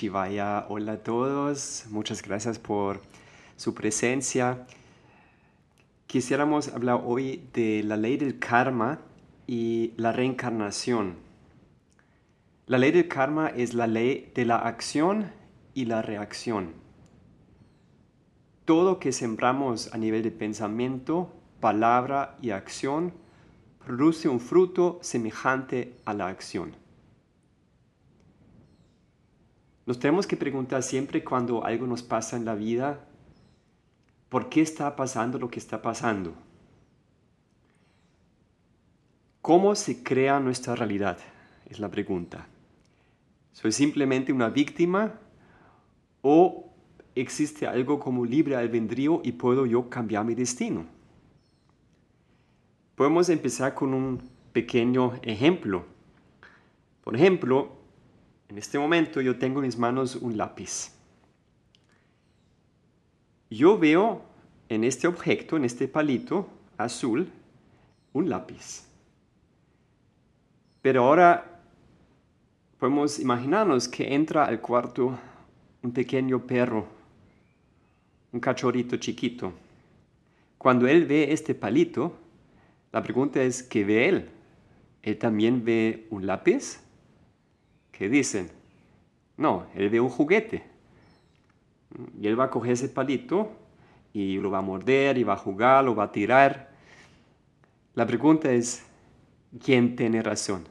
Shivaya, hola a todos, muchas gracias por su presencia. Quisiéramos hablar hoy de la ley del karma y la reencarnación. La ley del karma es la ley de la acción y la reacción. Todo que sembramos a nivel de pensamiento, palabra y acción produce un fruto semejante a la acción. Nos tenemos que preguntar siempre cuando algo nos pasa en la vida, ¿por qué está pasando lo que está pasando? ¿Cómo se crea nuestra realidad? Es la pregunta. ¿Soy simplemente una víctima o existe algo como libre albedrío y puedo yo cambiar mi destino? Podemos empezar con un pequeño ejemplo. Por ejemplo, en este momento yo tengo en mis manos un lápiz. Yo veo en este objeto, en este palito azul, un lápiz. Pero ahora podemos imaginarnos que entra al cuarto un pequeño perro, un cachorrito chiquito. Cuando él ve este palito, la pregunta es, ¿qué ve él? ¿Él también ve un lápiz? ¿Qué dicen? No, él ve un juguete. Y él va a coger ese palito y lo va a morder y va a jugar, lo va a tirar. La pregunta es, ¿quién tiene razón?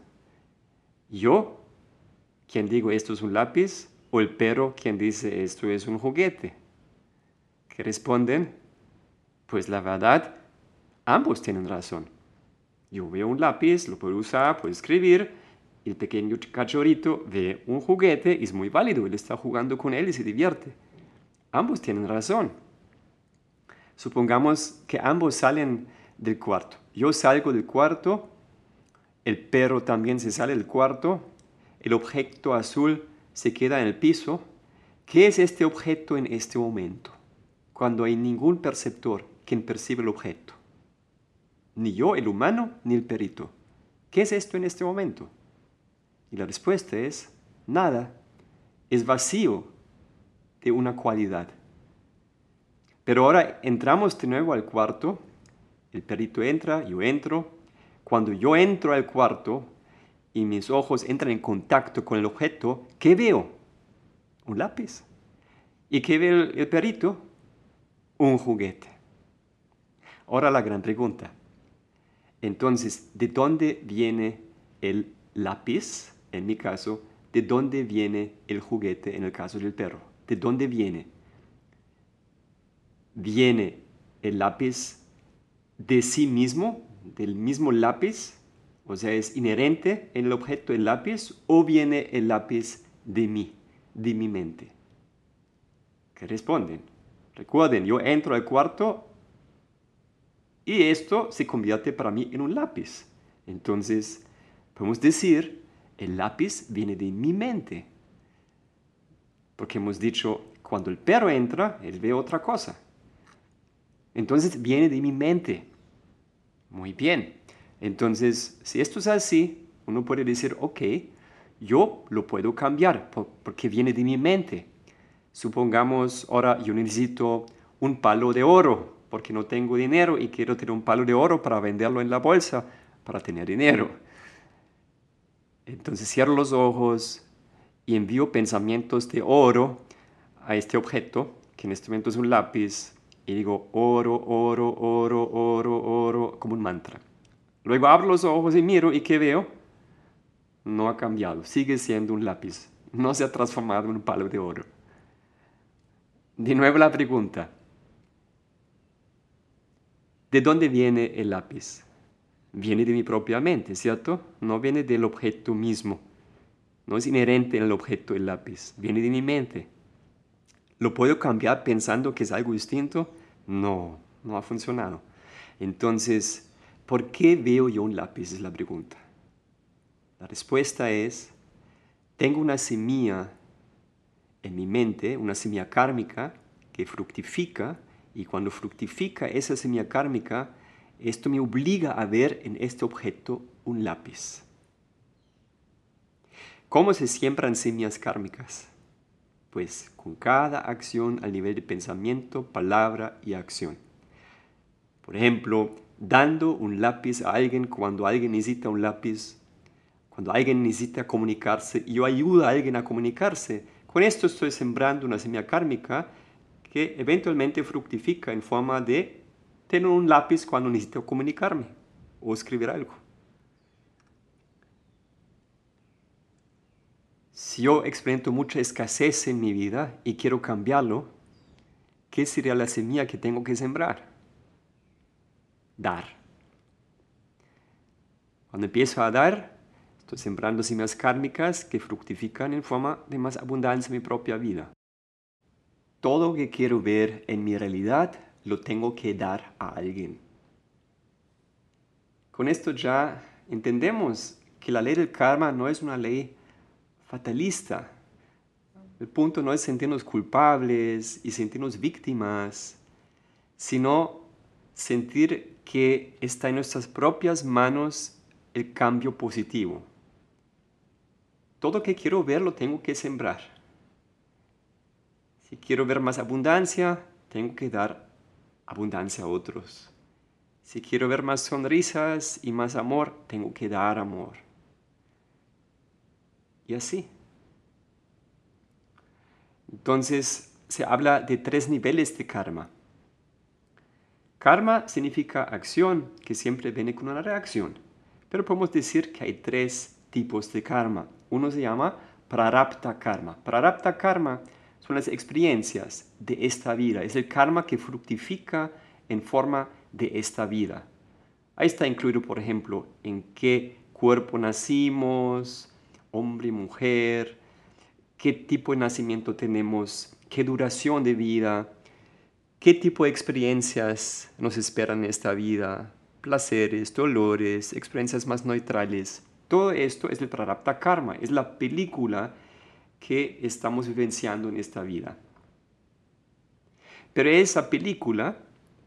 ¿Yo, quien digo esto es un lápiz? ¿O el perro, quien dice esto es un juguete? ¿Qué responden? Pues la verdad, ambos tienen razón. Yo veo un lápiz, lo puedo usar, puedo escribir, el pequeño cachorrito ve un juguete es muy válido, él está jugando con él y se divierte. Ambos tienen razón. Supongamos que ambos salen del cuarto. Yo salgo del cuarto, el perro también se sale del cuarto, el objeto azul se queda en el piso. ¿Qué es este objeto en este momento? Cuando hay ningún perceptor quien percibe el objeto. Ni yo, el humano, ni el perito. ¿Qué es esto en este momento? Y la respuesta es nada. Es vacío de una cualidad. Pero ahora entramos de nuevo al cuarto. El perito entra, yo entro. Cuando yo entro al cuarto y mis ojos entran en contacto con el objeto, ¿qué veo? Un lápiz. ¿Y qué ve el, el perito? Un juguete. Ahora la gran pregunta. Entonces, ¿de dónde viene el lápiz? En mi caso, de dónde viene el juguete en el caso del perro. ¿De dónde viene? ¿Viene el lápiz de sí mismo, del mismo lápiz? O sea, ¿es inherente en el objeto el lápiz o viene el lápiz de mí, de mi mente? ¿Qué responden? Recuerden, yo entro al cuarto y esto se convierte para mí en un lápiz. Entonces, podemos decir el lápiz viene de mi mente. Porque hemos dicho, cuando el perro entra, él ve otra cosa. Entonces viene de mi mente. Muy bien. Entonces, si esto es así, uno puede decir, ok, yo lo puedo cambiar porque viene de mi mente. Supongamos, ahora yo necesito un palo de oro porque no tengo dinero y quiero tener un palo de oro para venderlo en la bolsa para tener dinero. Entonces cierro los ojos y envío pensamientos de oro a este objeto, que en este momento es un lápiz, y digo oro, oro, oro, oro, oro, como un mantra. Luego abro los ojos y miro y ¿qué veo? No ha cambiado, sigue siendo un lápiz, no se ha transformado en un palo de oro. De nuevo la pregunta, ¿de dónde viene el lápiz? Viene de mi propia mente, ¿cierto? No viene del objeto mismo. No es inherente en el objeto el lápiz, viene de mi mente. ¿Lo puedo cambiar pensando que es algo distinto? No, no ha funcionado. Entonces, ¿por qué veo yo un lápiz? Es la pregunta. La respuesta es, tengo una semilla en mi mente, una semilla kármica que fructifica y cuando fructifica esa semilla kármica, esto me obliga a ver en este objeto un lápiz. ¿Cómo se siembran semillas kármicas? Pues con cada acción al nivel de pensamiento, palabra y acción. Por ejemplo, dando un lápiz a alguien cuando alguien necesita un lápiz, cuando alguien necesita comunicarse y yo ayudo a alguien a comunicarse. Con esto estoy sembrando una semilla kármica que eventualmente fructifica en forma de tener un lápiz cuando necesito comunicarme o escribir algo. Si yo experimento mucha escasez en mi vida y quiero cambiarlo, ¿qué sería la semilla que tengo que sembrar? Dar. Cuando empiezo a dar, estoy sembrando semillas kármicas que fructifican en forma de más abundancia en mi propia vida. Todo lo que quiero ver en mi realidad lo tengo que dar a alguien. Con esto ya entendemos que la ley del karma no es una ley fatalista. El punto no es sentirnos culpables y sentirnos víctimas, sino sentir que está en nuestras propias manos el cambio positivo. Todo lo que quiero ver lo tengo que sembrar. Si quiero ver más abundancia, tengo que dar abundancia a otros. Si quiero ver más sonrisas y más amor, tengo que dar amor y así. Entonces se habla de tres niveles de karma. Karma significa acción que siempre viene con una reacción, pero podemos decir que hay tres tipos de karma. Uno se llama prarapta karma. Prarapta karma son las experiencias de esta vida, es el karma que fructifica en forma de esta vida. Ahí está incluido, por ejemplo, en qué cuerpo nacimos, hombre mujer, qué tipo de nacimiento tenemos, qué duración de vida, qué tipo de experiencias nos esperan en esta vida, placeres, dolores, experiencias más neutrales. Todo esto es el Prarabdha Karma, es la película que estamos vivenciando en esta vida. Pero esa película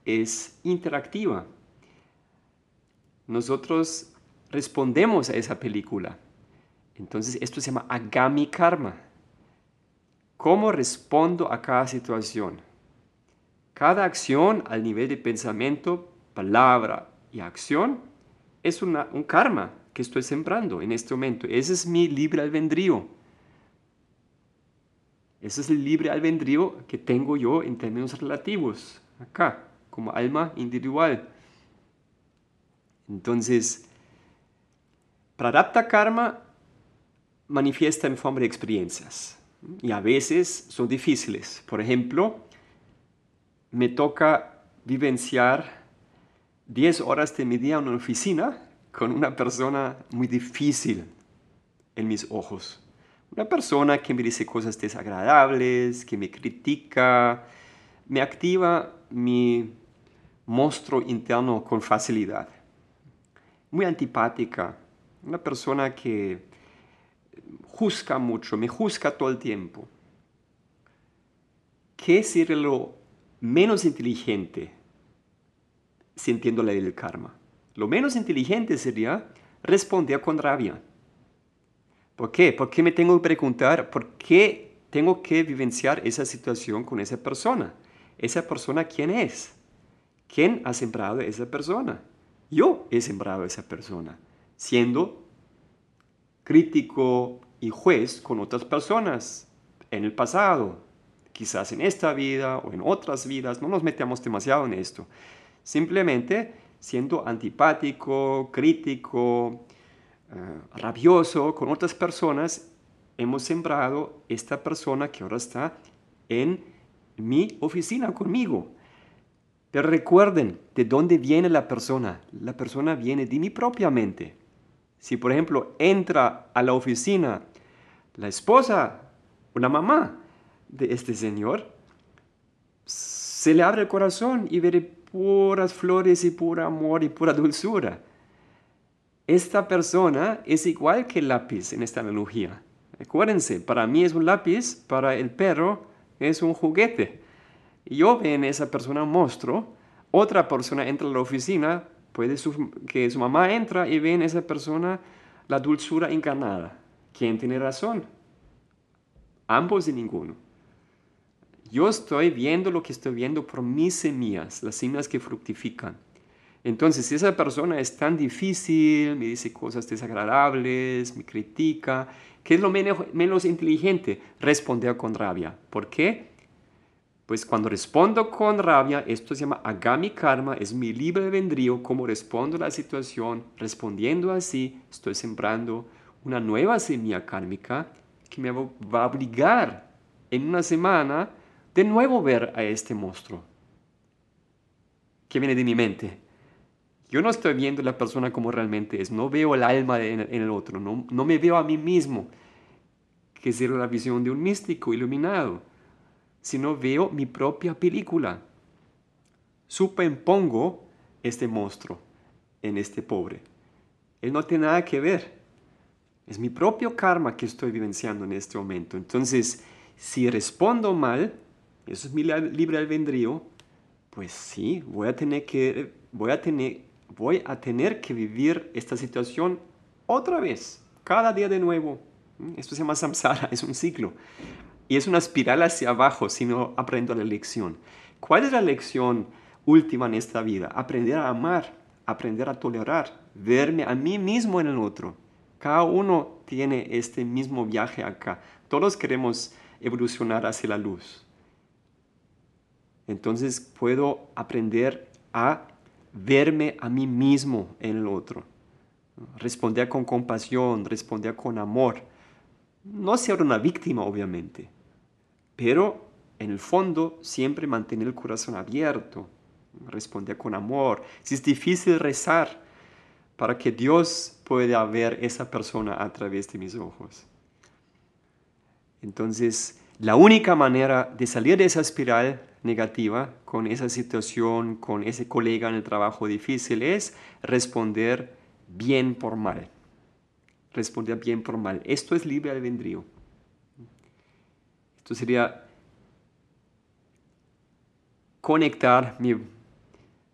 es interactiva. Nosotros respondemos a esa película. Entonces esto se llama agami karma. ¿Cómo respondo a cada situación? Cada acción al nivel de pensamiento, palabra y acción es un karma que estoy sembrando en este momento. Ese es mi libre albedrío. Ese es el libre albedrío que tengo yo en términos relativos, acá, como alma individual. Entonces, Pradapta Karma manifiesta en forma de experiencias y a veces son difíciles. Por ejemplo, me toca vivenciar 10 horas de mi día en una oficina con una persona muy difícil en mis ojos. Una persona que me dice cosas desagradables, que me critica, me activa mi monstruo interno con facilidad. Muy antipática, una persona que juzga mucho, me juzga todo el tiempo. ¿Qué sería lo menos inteligente sintiendo la del karma? Lo menos inteligente sería responder con rabia. ¿Por qué? Porque me tengo que preguntar por qué tengo que vivenciar esa situación con esa persona. ¿Esa persona quién es? ¿Quién ha sembrado a esa persona? Yo he sembrado a esa persona, siendo crítico y juez con otras personas en el pasado, quizás en esta vida o en otras vidas, no nos metemos demasiado en esto. Simplemente siendo antipático, crítico, eh, rabioso con otras personas, hemos sembrado esta persona que ahora está en mi oficina conmigo. Pero recuerden, ¿de dónde viene la persona? La persona viene de mi propia mente. Si, por ejemplo, entra a la oficina la esposa o la mamá de este señor, se le abre el corazón y ve puras flores y puro amor y pura dulzura. Esta persona es igual que el lápiz en esta analogía. Acuérdense, para mí es un lápiz, para el perro es un juguete. Yo veo en esa persona un monstruo, otra persona entra a la oficina, puede que su mamá entra y ve en esa persona la dulzura encarnada. ¿Quién tiene razón? Ambos y ninguno. Yo estoy viendo lo que estoy viendo por mis semillas, las semillas que fructifican. Entonces, si esa persona es tan difícil, me dice cosas desagradables, me critica, ¿qué es lo menos, inteligente? Responder con rabia. ¿Por qué? Pues cuando respondo con rabia, esto se llama agami karma, es mi libre vendrío, como respondo a la situación, respondiendo así, estoy sembrando una nueva semilla kármica que me va a obligar en una semana de nuevo ver a este monstruo que viene de mi mente. Yo no estoy viendo la persona como realmente es, no veo el alma en, el otro, no, no, me veo a mí mismo, que es la visión de un místico iluminado, sino veo mi propia película. Superimpongo este monstruo en este pobre. Él no tiene nada que ver. Es mi propio karma que estoy vivenciando en este momento. Entonces, si respondo mal, eso es mi libre albedrío, pues sí, voy a tener que, voy a tener, voy a tener que vivir esta situación otra vez, cada día de nuevo. ¿Mm? Esto se llama samsara, es un ciclo. Y es una espiral hacia abajo si no aprendo la lección. ¿Cuál es la lección última en esta vida? Aprender a amar, aprender a tolerar, verme a mí mismo en el otro. Cada uno tiene este mismo viaje acá. Todos queremos evolucionar hacia la luz. Entonces puedo aprender a verme a mí mismo en el otro. Responder con compasión, responder con amor. No ser una víctima, obviamente, pero en el fondo siempre mantener el corazón abierto, responder con amor. Si es difícil rezar para que Dios pueda ver esa persona a través de mis ojos. Entonces, la única manera de salir de esa espiral negativa con esa situación, con ese colega en el trabajo difícil es responder bien por mal. Responder bien por mal. Esto es libre albedrío. Esto sería conectar mi,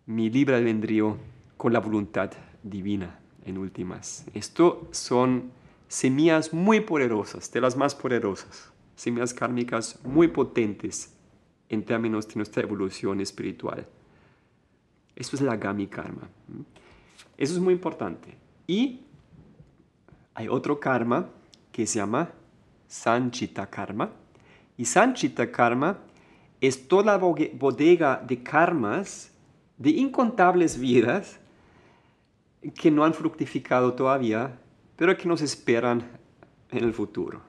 mi libre albedrío con la voluntad divina en últimas. Esto son semillas muy poderosas, de las más poderosas, semillas kármicas muy potentes en términos de nuestra evolución espiritual. Eso es la Gami Karma. Eso es muy importante. Y hay otro karma que se llama Sanchita Karma. Y Sanchita Karma es toda la bodega de karmas de incontables vidas que no han fructificado todavía, pero que nos esperan en el futuro.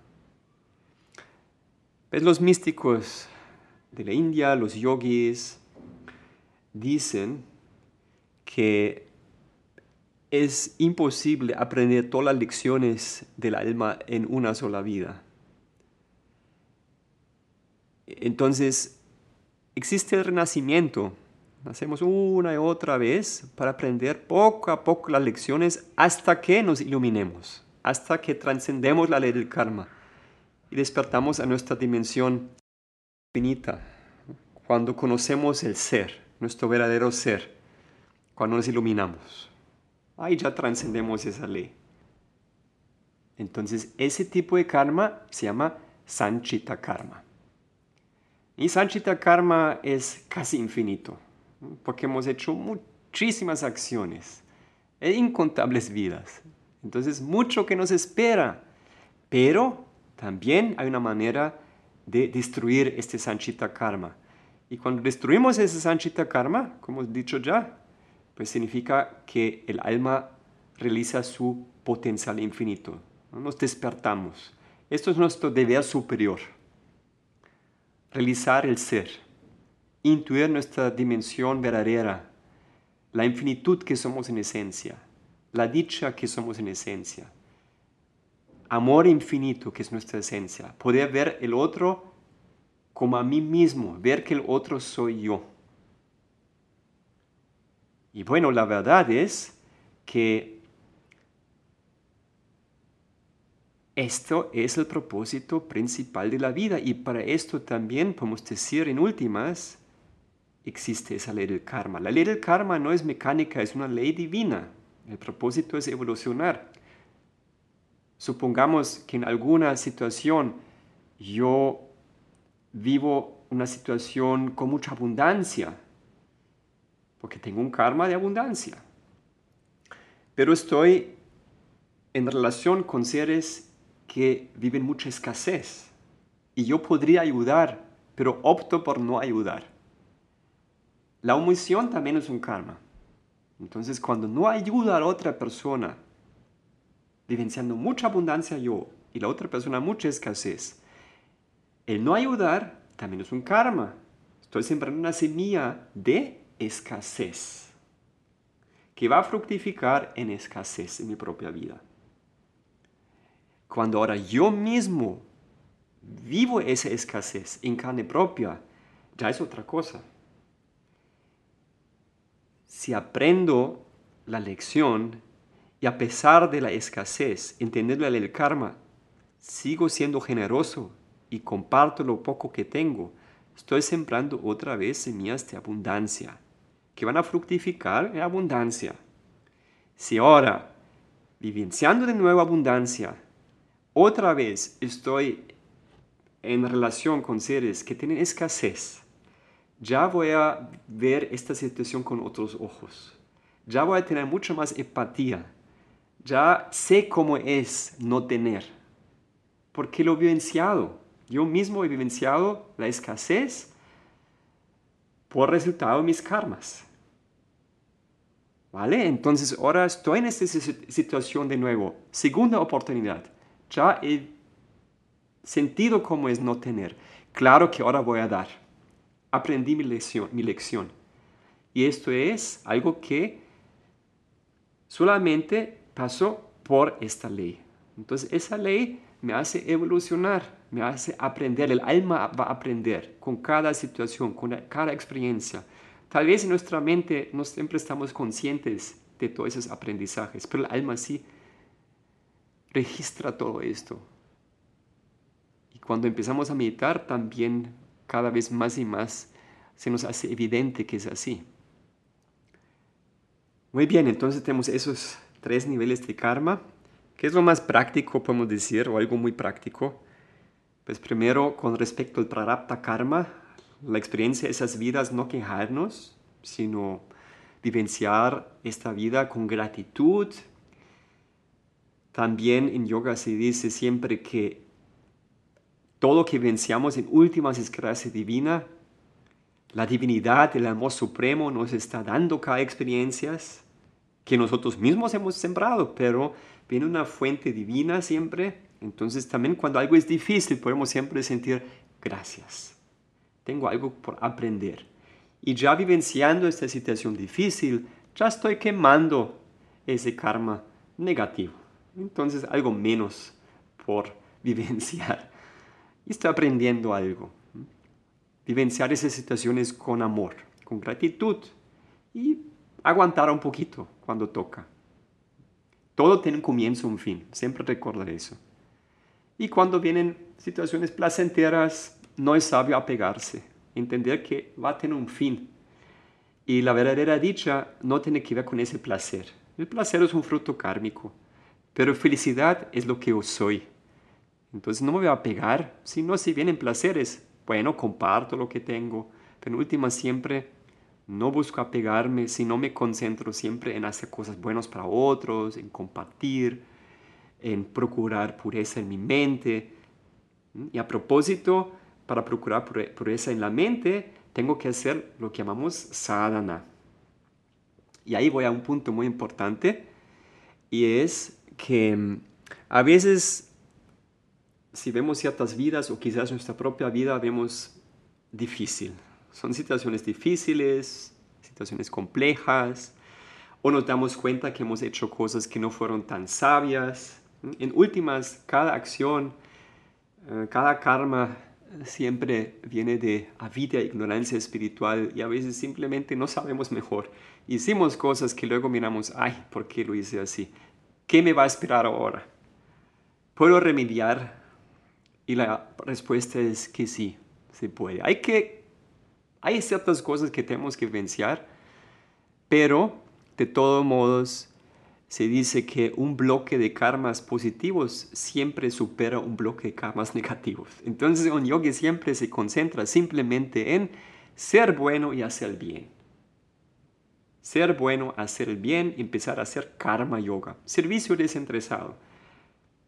¿Ves? Los místicos de la India, los yogis, dicen que es imposible aprender todas las lecciones del alma en una sola vida. Entonces, existe el renacimiento. Hacemos una y otra vez para aprender poco a poco las lecciones hasta que nos iluminemos, hasta que trascendemos la ley del karma y despertamos a nuestra dimensión infinita, cuando conocemos el ser, nuestro verdadero ser, cuando nos iluminamos. Ahí ya trascendemos esa ley. Entonces, ese tipo de karma se llama Sanchita Karma. Y Sanchita Karma es casi infinito, porque hemos hecho muchísimas acciones, e incontables vidas. Entonces, mucho que nos espera, pero también hay una manera de destruir este Sanchita Karma. Y cuando destruimos ese Sanchita Karma, como he dicho ya, pues significa que el alma realiza su potencial infinito. Nos despertamos. Esto es nuestro deber superior. Realizar el ser. Intuir nuestra dimensión verdadera. La infinitud que somos en esencia. La dicha que somos en esencia amor infinito que es nuestra esencia, poder ver el otro como a mí mismo, ver que el otro soy yo. Y bueno, la verdad es que esto es el propósito principal de la vida y para esto también podemos decir en últimas, existe esa ley del karma. La ley del karma no es mecánica, es una ley divina. El propósito es evolucionar. Supongamos que en alguna situación yo vivo una situación con mucha abundancia, porque tengo un karma de abundancia. Pero estoy en relación con seres que viven mucha escasez y yo podría ayudar, pero opto por no ayudar. La omisión también es un karma. Entonces, cuando no ayuda a otra persona vivenciando mucha abundancia yo y la otra persona mucha escasez. El no ayudar también es un karma. Estoy sembrando una semilla de escasez que va a fructificar en escasez en mi propia vida. Cuando ahora yo mismo vivo esa escasez en carne propia, ya es otra cosa. Si aprendo la lección y a pesar de la escasez, entenderle el karma, sigo siendo generoso y comparto lo poco que tengo. Estoy sembrando otra vez semillas de abundancia, que van a fructificar en abundancia. Si ahora, vivenciando de nuevo abundancia, otra vez estoy en relación con seres que tienen escasez, ya voy a ver esta situación con otros ojos. Ya voy a tener mucha más empatía ya sé cómo es no tener, porque lo he vivenciado. Yo mismo he vivenciado la escasez por resultado de mis karmas. ¿Vale? Entonces ahora estoy en esta situación de nuevo. Segunda oportunidad. Ya he sentido cómo es no tener. Claro que ahora voy a dar. Aprendí mi lección. Mi lección. Y esto es algo que solamente pasó por esta ley. Entonces esa ley me hace evolucionar, me hace aprender, el alma va a aprender con cada situación, con cada experiencia. Tal vez en nuestra mente no siempre estamos conscientes de todos esos aprendizajes, pero el alma sí registra todo esto. Y cuando empezamos a meditar también cada vez más y más se nos hace evidente que es así. Muy bien, entonces tenemos esos tres niveles de karma. ¿Qué es lo más práctico, podemos decir, o algo muy práctico? Pues primero, con respecto al prarabdha karma, la experiencia de esas vidas, no quejarnos, sino vivenciar esta vida con gratitud. También en yoga se dice siempre que todo lo que vivenciamos en últimas es gracia divina. La divinidad, el amor supremo nos está dando cada experiencia que nosotros mismos hemos sembrado, pero viene una fuente divina siempre. Entonces también cuando algo es difícil podemos siempre sentir gracias. Tengo algo por aprender. Y ya vivenciando esta situación difícil, ya estoy quemando ese karma negativo. Entonces algo menos por vivenciar. Y estoy aprendiendo algo. Vivenciar esas situaciones con amor, con gratitud y aguantar un poquito cuando toca. Todo tiene un comienzo un fin, siempre recordar eso. Y cuando vienen situaciones placenteras, no es sabio apegarse, entender que va a tener un fin. Y la verdadera dicha no tiene que ver con ese placer. El placer es un fruto kármico, pero felicidad es lo que yo soy. Entonces no me voy a apegar, sino si vienen placeres, bueno, comparto lo que tengo, pero en última siempre no busco apegarme, sino me concentro siempre en hacer cosas buenas para otros, en compartir, en procurar pureza en mi mente. Y a propósito, para procurar pureza en la mente, tengo que hacer lo que llamamos sadhana. Y ahí voy a un punto muy importante, y es que mm, a veces, si vemos ciertas vidas o quizás nuestra propia vida, vemos difícil, son situaciones difíciles, situaciones complejas, o nos damos cuenta que hemos hecho cosas que no fueron tan sabias. En últimas, cada acción, eh, cada karma siempre viene de vida ignorancia espiritual y a veces simplemente no sabemos mejor. Hicimos cosas que luego miramos, ay, ¿por qué lo hice así? ¿Qué me va a esperar ahora? ¿Puedo remediar? Y la respuesta es que sí, se puede. Hay, que, hay ciertas cosas que tenemos que vencer, pero de todos modos se dice que un bloque de karmas positivos siempre supera un bloque de karmas negativos. Entonces un yogi siempre se concentra simplemente en ser bueno y hacer bien. Ser bueno, hacer el bien, empezar a hacer karma yoga, servicio desinteresado,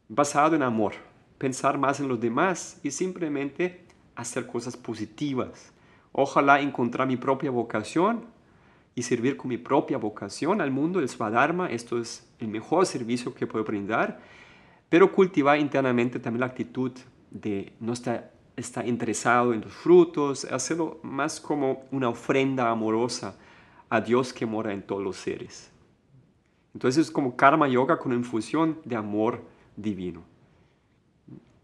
basado en amor, pensar más en los demás y simplemente hacer cosas positivas. Ojalá encontrar mi propia vocación y servir con mi propia vocación al mundo, el Swadharma, esto es el mejor servicio que puedo brindar, pero cultivar internamente también la actitud de no estar, estar interesado en los frutos, hacerlo más como una ofrenda amorosa a Dios que mora en todos los seres. Entonces es como karma yoga con infusión de amor divino.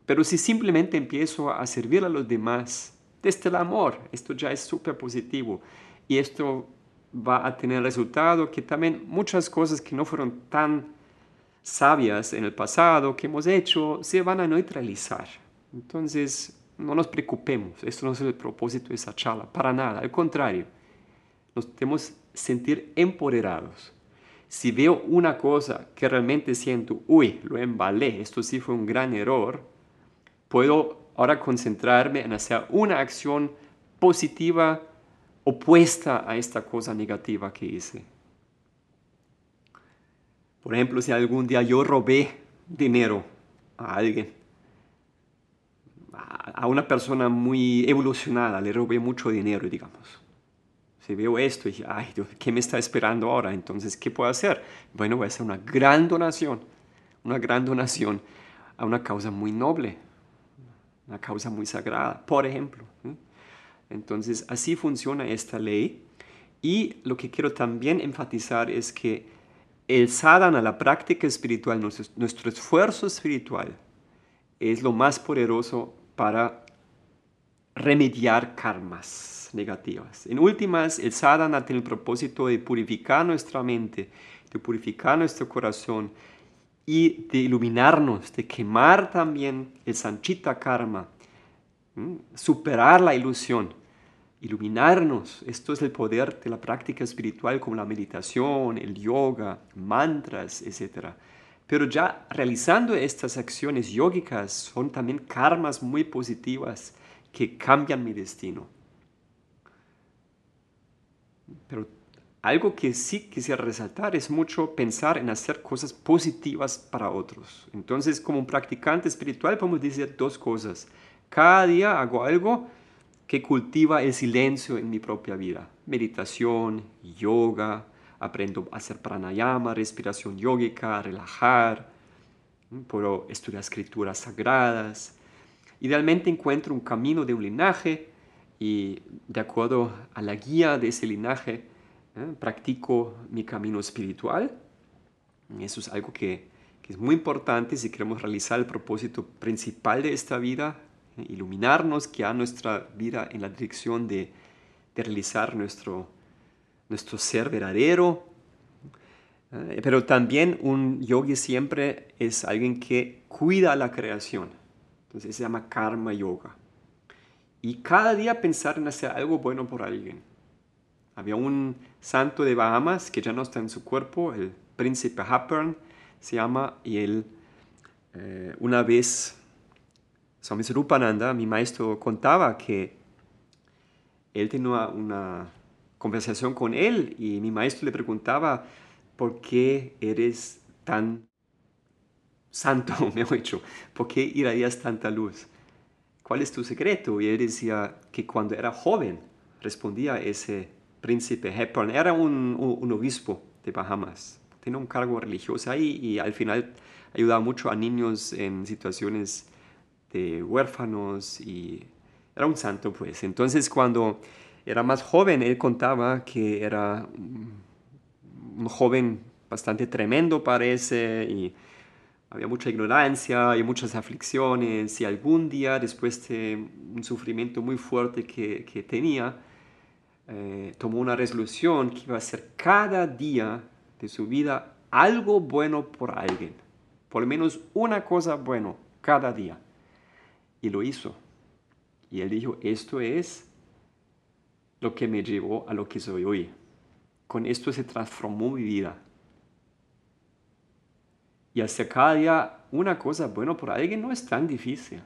Pero si simplemente empiezo a servir a los demás desde el amor, esto ya es súper positivo. Y esto va a tener resultado que también muchas cosas que no fueron tan sabias en el pasado que hemos hecho se van a neutralizar. Entonces, no nos preocupemos, esto no es el propósito de esa charla, para nada, al contrario, nos tenemos sentir empoderados. Si veo una cosa que realmente siento, uy, lo embalé, esto sí fue un gran error, puedo ahora concentrarme en hacer una acción positiva opuesta a esta cosa negativa que hice. Por ejemplo, si algún día yo robé dinero a alguien, a una persona muy evolucionada, le robé mucho dinero, digamos. Si veo esto y ay, Dios, ¿qué me está esperando ahora? Entonces, ¿qué puedo hacer? Bueno, voy a hacer una gran donación, una gran donación a una causa muy noble, una causa muy sagrada, por ejemplo. Entonces, así funciona esta ley. Y lo que quiero también enfatizar es que el sadhana, la práctica espiritual, nuestro, esfuerzo espiritual, es lo más poderoso para remediar karmas negativas. En últimas, el sadhana tiene el propósito de purificar nuestra mente, de purificar nuestro corazón y de iluminarnos, de quemar también el sanchita karma, superar la ilusión, iluminarnos. Esto es el poder de la práctica espiritual como la meditación, el yoga, mantras, etc. Pero ya realizando estas acciones yógicas son también karmas muy positivas que cambian mi destino. Pero algo que sí quisiera resaltar es mucho pensar en hacer cosas positivas para otros. Entonces, como un practicante espiritual podemos decir dos cosas cada día hago algo que cultiva el silencio en mi propia vida. Meditación, yoga, aprendo a hacer pranayama, respiración yógica, relajar, puedo estudiar escrituras sagradas. Idealmente encuentro un camino de un linaje y de acuerdo a la guía de ese linaje ¿eh? practico mi camino espiritual. Eso es algo que, que es muy importante si queremos realizar el propósito principal de esta vida, iluminarnos, guiar nuestra vida en la dirección de, realizar nuestro, nuestro ser verdadero. Eh, pero también un yogi siempre es alguien que cuida la creación. Entonces se llama karma yoga. Y cada día pensar en hacer algo bueno por alguien. Había un santo de Bahamas que ya no está en su cuerpo, el príncipe Hapern se llama, y él eh, una vez Swami Rupananda, mi maestro, contaba que él tenía una conversación con él y mi maestro le preguntaba, ¿por qué eres tan santo, mejor dicho? ¿Por qué irradias tanta luz? ¿Cuál es tu secreto? Y él decía que cuando era joven, respondía ese príncipe Hepburn, era un, obispo de Bahamas, tenía un cargo religioso ahí y al final ayudaba mucho a niños en situaciones de huérfanos y era un santo pues. Entonces cuando era más joven, él contaba que era un joven bastante tremendo parece y había mucha ignorancia y muchas aflicciones. Y algún día después de un sufrimiento muy fuerte que tenía, eh, tomó una resolución que iba a hacer cada día de su vida algo bueno por alguien, por lo menos una cosa buena cada día. Y lo hizo. Y él dijo, esto es lo que me llevó a lo que soy hoy. Con esto se transformó mi vida. Y hacer cada día una cosa buena por alguien no es tan difícil.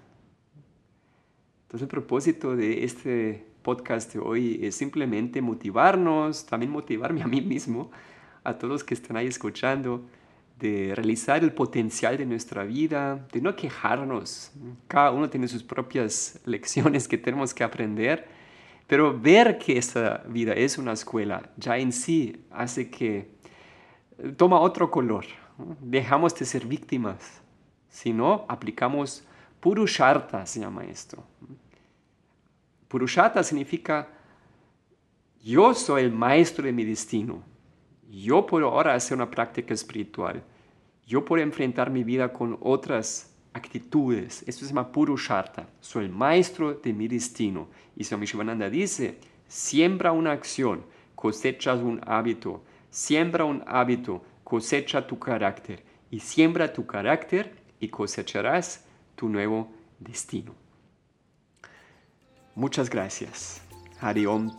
Entonces el propósito de este podcast de hoy es simplemente motivarnos, también motivarme a mí mismo, a todos los que están ahí escuchando, de realizar el potencial de nuestra vida, de no quejarnos. Cada uno tiene sus propias lecciones que tenemos que aprender, pero ver que esta vida es una escuela ya en sí hace que toma otro color. Dejamos de ser víctimas, sino aplicamos Purusharta, se llama esto. Purushata significa yo soy el maestro de mi destino. Yo puedo ahora hacer una práctica espiritual. Yo puedo enfrentar mi vida con otras actitudes. Esto se llama Purusharta. Soy el maestro de mi destino. Y Swami Shivananda dice, siembra una acción, cosechas un hábito. Siembra un hábito, cosecha tu carácter. Y siembra tu carácter y cosecharás tu nuevo destino. Muchas gracias. Hari Om.